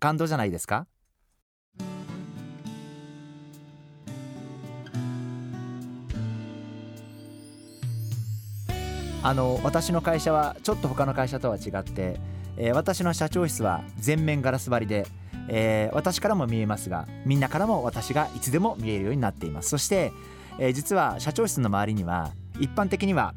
感動じゃないですか？あの私の会社はちょっと他の会社とは違って、えー、私の社長室は全面ガラス張りで、えー、私からも見えますがみんなからも私がいつでも見えるようになっています。そして、えー、実は社長室の周りには一般的には、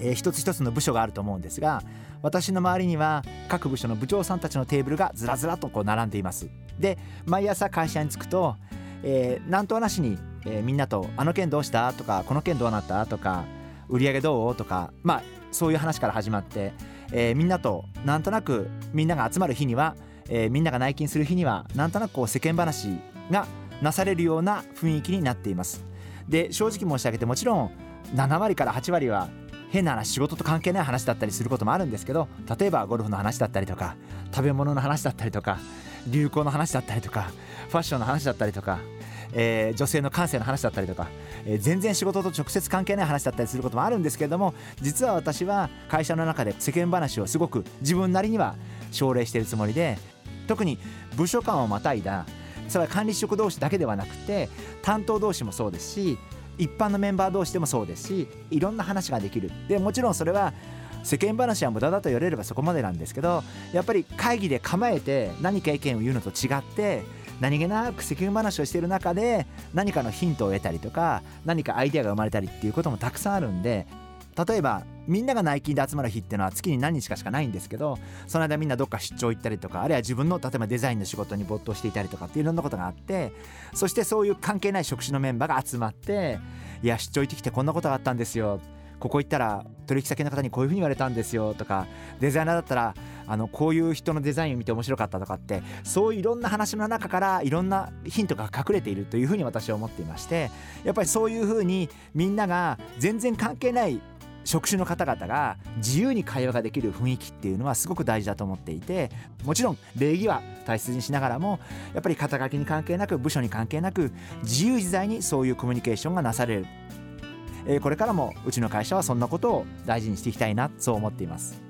えー、一つ一つの部署があると思うんですが私の周りには各部署の部長さんたちのテーブルがずらずらとこう並んでいますで毎朝会社に着くと、えー、何とはなしに、えー、みんなと「あの件どうした?」とか「この件どうなった?」とか売り上げどう？とかまあそういう話から始まって、えー、みんなとなんとなくみんなが集まる日には、えー、みんなが内勤する日にはなんとなくこう世間話がなされるような雰囲気になっていますで正直申し上げてもちろん7割から8割は変な話仕事と関係ない話だったりすることもあるんですけど例えばゴルフの話だったりとか食べ物の話だったりとか流行の話だったりとかファッションの話だったりとかえー、女性の感性の話だったりとか、えー、全然仕事と直接関係ない話だったりすることもあるんですけれども実は私は会社の中で世間話をすごく自分なりには奨励しているつもりで特に部署間をまたいだそれは管理職同士だけではなくて担当同士もそうですし一般のメンバー同士でもそうですしいろんな話ができる。でもちろんそれは世間話は無駄だと言われればそこまでなんですけどやっぱり会議で構えて何か意見を言うのと違って何気なく世間話をしている中で何かのヒントを得たりとか何かアイデアが生まれたりっていうこともたくさんあるんで例えばみんなが内勤で集まる日っていうのは月に何日かしかないんですけどその間みんなどっか出張行ったりとかあるいは自分の例えばデザインの仕事に没頭していたりとかっていろんなことがあってそしてそういう関係ない職種のメンバーが集まっていや出張行ってきてこんなことがあったんですよ。ここ行ったら取引先の方にこういうふうに言われたんですよとかデザイナーだったらあのこういう人のデザインを見て面白かったとかってそういういろんな話の中からいろんなヒントが隠れているというふうに私は思っていましてやっぱりそういうふうにみんなが全然関係ない職種の方々が自由に会話ができる雰囲気っていうのはすごく大事だと思っていてもちろん礼儀は大切にしながらもやっぱり肩書きに関係なく部署に関係なく自由自在にそういうコミュニケーションがなされる、えー、これからもうちの会社はそんなことを大事にしていきたいなそう思っています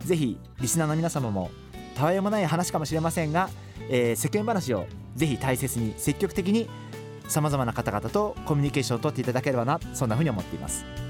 ぜひリスナーの皆様もたわいもない話かもしれませんが、えー、世間話をぜひ大切に積極的にさまざまな方々とコミュニケーションをとっていただければなそんなふうに思っています。